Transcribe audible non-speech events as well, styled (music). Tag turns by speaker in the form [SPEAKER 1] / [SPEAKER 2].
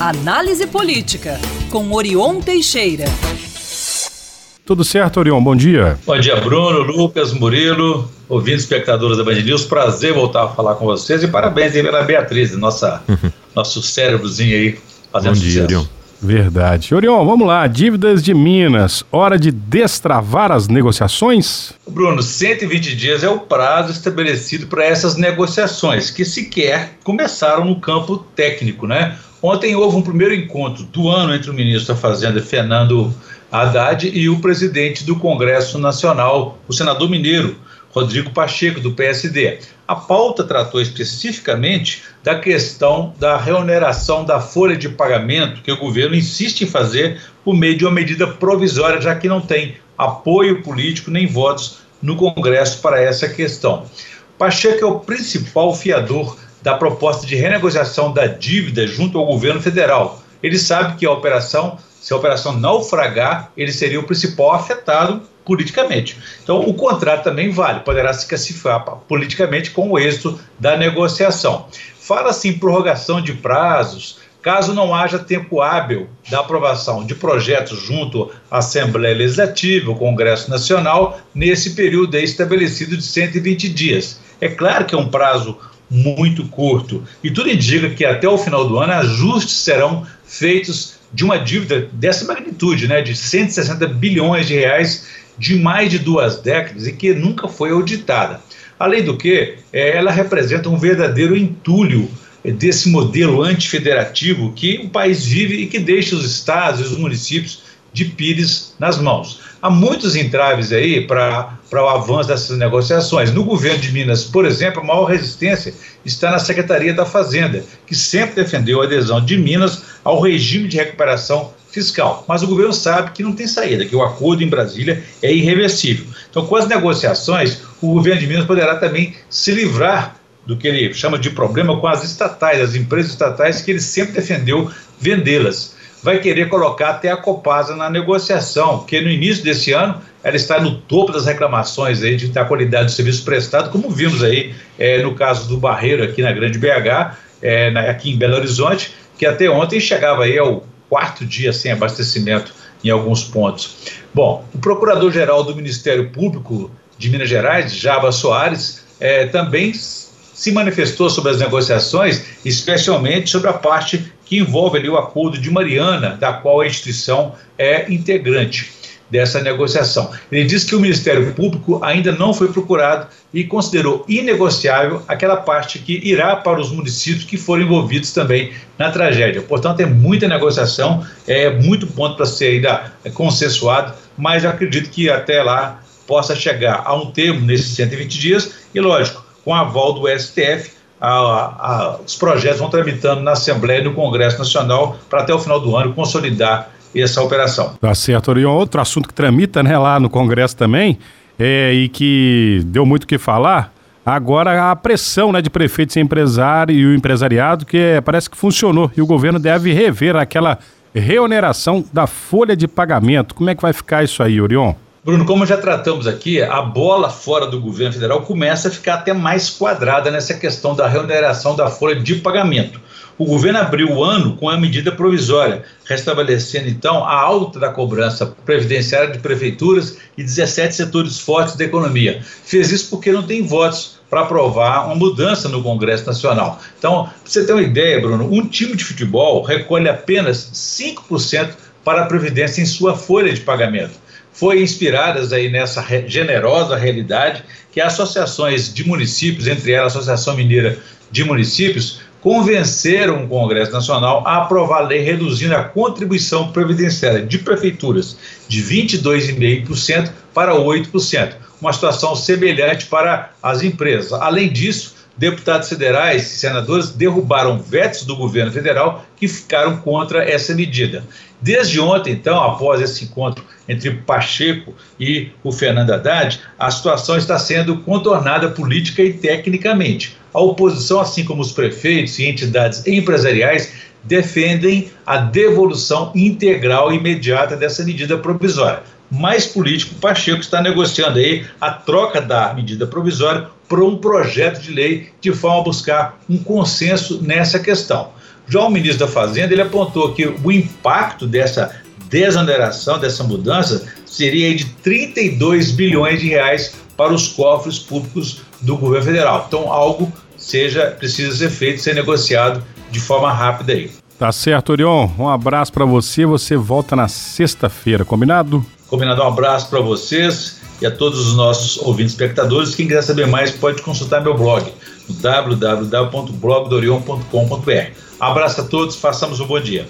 [SPEAKER 1] Análise Política, com Orion Teixeira.
[SPEAKER 2] Tudo certo, Orion? Bom dia.
[SPEAKER 3] Bom dia, Bruno, Lucas, Murilo, ouvintes espectadores da Band News. Prazer voltar a falar com vocês e parabéns aí pela Beatriz, nossa, uhum. (laughs) nosso cérebrozinho aí fazendo Bom dia, Orion.
[SPEAKER 2] Verdade. Orion, vamos lá. Dívidas de Minas. Hora de destravar as negociações?
[SPEAKER 3] Bruno, 120 dias é o prazo estabelecido para essas negociações, que sequer começaram no campo técnico, né? Ontem houve um primeiro encontro do ano entre o ministro da Fazenda, Fernando Haddad, e o presidente do Congresso Nacional, o senador mineiro, Rodrigo Pacheco, do PSD. A pauta tratou especificamente da questão da reoneração da folha de pagamento que o governo insiste em fazer por meio de uma medida provisória, já que não tem apoio político nem votos no Congresso para essa questão. Pacheco é o principal fiador da proposta de renegociação da dívida junto ao governo federal. Ele sabe que a operação, se a operação naufragar, ele seria o principal afetado politicamente. Então, o contrato também vale, poderá se classificar politicamente com o êxito da negociação. Fala-se em prorrogação de prazos, caso não haja tempo hábil da aprovação de projetos junto à Assembleia Legislativa, o Congresso Nacional, nesse período estabelecido de 120 dias. É claro que é um prazo muito curto e tudo indica que até o final do ano ajustes serão feitos de uma dívida dessa magnitude, né, de 160 bilhões de reais de mais de duas décadas e que nunca foi auditada. Além do que, é, ela representa um verdadeiro entulho desse modelo antifederativo que o país vive e que deixa os estados e os municípios de pires nas mãos. Há muitos entraves aí para o avanço dessas negociações. No governo de Minas, por exemplo, a maior resistência está na Secretaria da Fazenda, que sempre defendeu a adesão de Minas ao regime de recuperação fiscal. Mas o governo sabe que não tem saída, que o acordo em Brasília é irreversível. Então, com as negociações, o governo de Minas poderá também se livrar do que ele chama de problema com as estatais, as empresas estatais que ele sempre defendeu vendê-las. Vai querer colocar até a Copasa na negociação, porque no início desse ano ela está no topo das reclamações aí de, da qualidade do serviço prestado, como vimos aí é, no caso do Barreiro aqui na Grande BH, é, na, aqui em Belo Horizonte, que até ontem chegava aí ao quarto dia sem abastecimento em alguns pontos. Bom, o procurador-geral do Ministério Público de Minas Gerais, Java Soares, é, também se manifestou sobre as negociações, especialmente sobre a parte que envolve ali o acordo de Mariana, da qual a instituição é integrante dessa negociação. Ele disse que o Ministério Público ainda não foi procurado e considerou inegociável aquela parte que irá para os municípios que foram envolvidos também na tragédia. Portanto, é muita negociação, é muito ponto para ser ainda consensuado, mas acredito que até lá possa chegar a um termo nesses 120 dias e, lógico, com aval do STF, a, a, os projetos vão tramitando na Assembleia e no Congresso Nacional para até o final do ano consolidar essa operação.
[SPEAKER 2] Tá certo, Orion. Outro assunto que tramita né, lá no Congresso também é, e que deu muito o que falar, agora a pressão né, de prefeitos e empresário e o empresariado que é, parece que funcionou e o governo deve rever aquela reoneração da folha de pagamento. Como é que vai ficar isso aí, Orion?
[SPEAKER 3] Bruno, como já tratamos aqui, a bola fora do governo federal começa a ficar até mais quadrada nessa questão da reoneração da folha de pagamento. O governo abriu o ano com a medida provisória, restabelecendo então a alta da cobrança previdenciária de prefeituras e 17 setores fortes da economia. Fez isso porque não tem votos para aprovar uma mudança no Congresso Nacional. Então, para você ter uma ideia, Bruno, um time de futebol recolhe apenas 5% para a Previdência em sua folha de pagamento foi inspiradas aí nessa generosa realidade que associações de municípios, entre elas a Associação Mineira de Municípios, convenceram o Congresso Nacional a aprovar a lei reduzindo a contribuição previdenciária de prefeituras de 22,5% para 8%, uma situação semelhante para as empresas. Além disso, deputados federais e senadores derrubaram vetos do governo federal que ficaram contra essa medida. Desde ontem, então, após esse encontro entre Pacheco e o Fernando Haddad, a situação está sendo contornada política e tecnicamente. A oposição, assim como os prefeitos e entidades empresariais, defendem a devolução integral e imediata dessa medida provisória. Mais político. Pacheco está negociando aí a troca da medida provisória para um projeto de lei de forma a buscar um consenso nessa questão. Já o ministro da Fazenda ele apontou que o impacto dessa desoneração, dessa mudança, seria de 32 bilhões de reais para os cofres públicos do governo federal. Então, algo seja precisa ser feito, ser negociado de forma rápida aí.
[SPEAKER 2] Tá certo, Orion. Um abraço para você. Você volta na sexta-feira, combinado?
[SPEAKER 3] Combinado. Um abraço para vocês e a todos os nossos ouvintes espectadores. Quem quiser saber mais pode consultar meu blog www.blogdorion.com.br. Abraço a todos, façamos um bom dia.